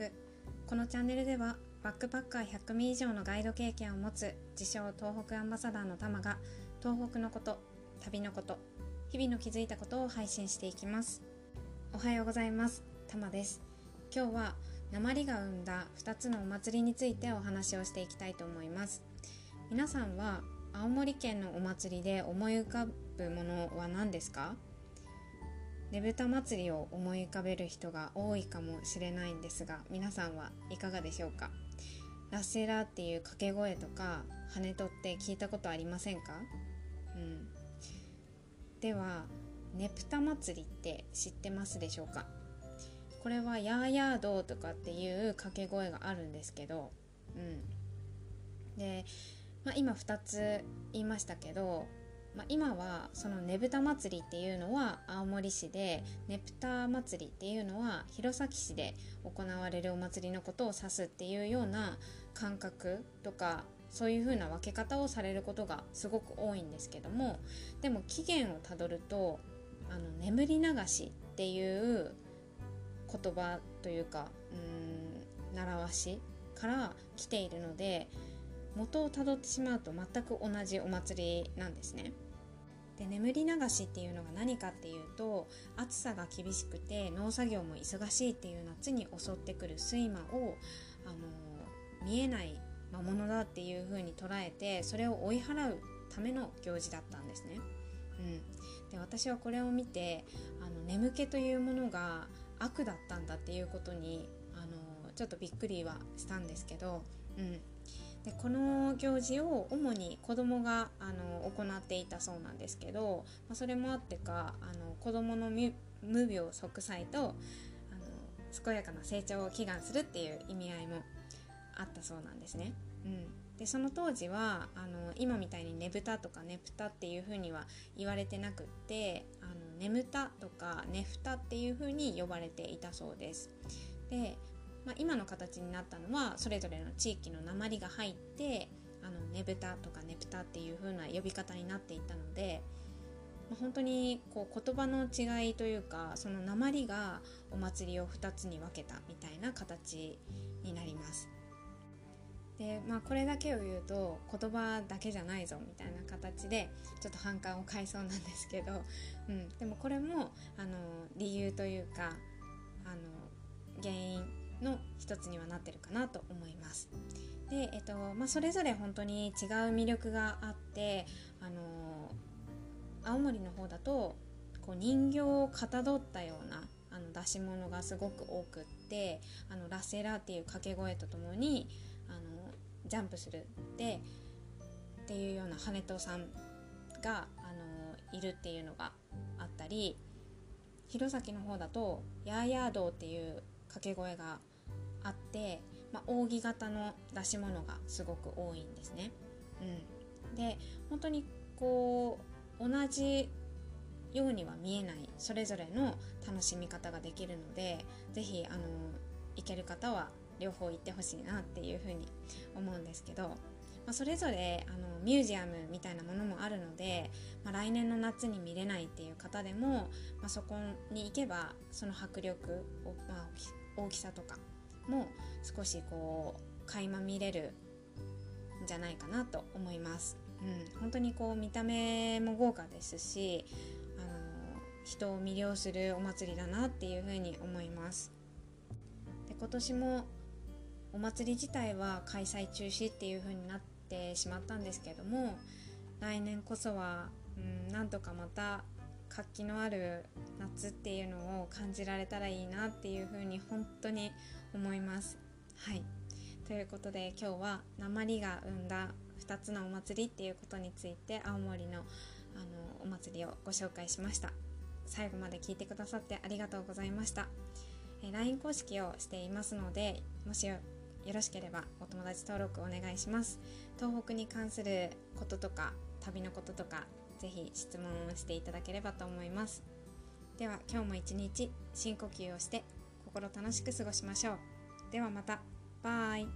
録このチャンネルではバックパッカー100名以上のガイド経験を持つ自称東北アンバサダーのタマが東北のこと旅のこと日々の気づいたことを配信していきます。おはようございます。タマです。今日は鉛が生んだ2つのお祭りについてお話をしていきたいと思います。皆さんは青森県のお祭りで思い浮かぶものは何ですか？ねぶた祭りを思い浮かべる人が多いかもしれないんですが皆さんはいかがでしょうか？ラッセラーっていう掛け声とか羽とって聞いたことありませんか？うん。ではねぷた祭りって知ってますでしょうか？これはヤーヤードとかっていう掛け声があるんですけどうん。で、まあ、今2つ言いましたけどまあ、今はそのねぶた祭りっていうのは青森市でねぷた祭りっていうのは弘前市で行われるお祭りのことを指すっていうような感覚とかそういう風な分け方をされることがすごく多いんですけどもでも起源をたどるとあの眠り流しっていう言葉というかうん習わしから来ているので元をたどってしまうと全く同じお祭りなんですね。で眠り流しっていうのが何かっていうと暑さが厳しくて農作業も忙しいっていう夏に襲ってくる睡魔をあの見えない魔物だっていう風に捉えてそれを追い払うための行事だったんですね。うん、で私はこれを見てあの眠気というものが悪だったんだっていうことにあのちょっとびっくりはしたんですけど、うん、でこの行事を主に子供があの行っていたそうなんですけど、まあ、それもあってかあの子供の無病息災とあの健やかな成長を祈願するっていう意味合いもあったそうなんですね。うん、でその当時はあの今みたいにねぶたとかねぷたっていう風には言われてなくってあの眠たとかねふたっていう風に呼ばれていたそうです。でまあ、今の形になったのはそれぞれの地域の鉛が入ってあのねぶたとかねぷたっていう風な呼び方になっていたので、まあ、本当にこう言葉の違いというかその鉛がお祭りを2つに分けたみたいな形になります。でまあこれだけを言うと言葉だけじゃないぞみたいな形でちょっと反感を買いそうなんですけど、うん、でもこれもあの理由というかあの原因の一つにはなってるかなと思います。で、えっとまあ、それぞれ本当に違う魅力があって、あの青森の方だとこう人形をかたどったようなあの出し物がすごく多くってあのラセラっていう掛け声とともにあのジャンプするでっていうような羽戸さんがあのいるっていうのがあったり弘前の方だとヤーヤードっていう掛け声があって、まあ、扇形の出し物がすごく多いんですね。うん、で本当にこう同じようには見えないそれぞれの楽しみ方ができるので是非あの行ける方は両方行ってほしいなっていうふうに思うんですけど、まあ、それぞれあのミュージアムみたいなものもあるので、まあ、来年の夏に見れないっていう方でも、まあ、そこに行けばその迫力を、まあ、大きさとかも少しこう垣間見れるんじゃないかなと思います。うん、本当にこう見た目も豪華ですしあの人を魅了するお祭りだなっていうふうに思います。で今年もお祭り自体は開催中止っていう風になってしまったんですけども来年こそは、うん、なんとかまた活気のある夏っていうのを感じられたらいいなっていうふうに本当に思います。はい。ということで今日は鉛が生んだ2つのお祭りっていうことについて青森のあのお祭りをご紹介しました。最後まで聞いてくださってありがとうございました、え LINE 公式をしていますのでもしよろしければお友達登録お願いします。東北に関することとか旅のこととかぜひ質問をしていただければと思います。では今日も一日深呼吸をして心楽しく過ごしましょう。ではまた。バイ。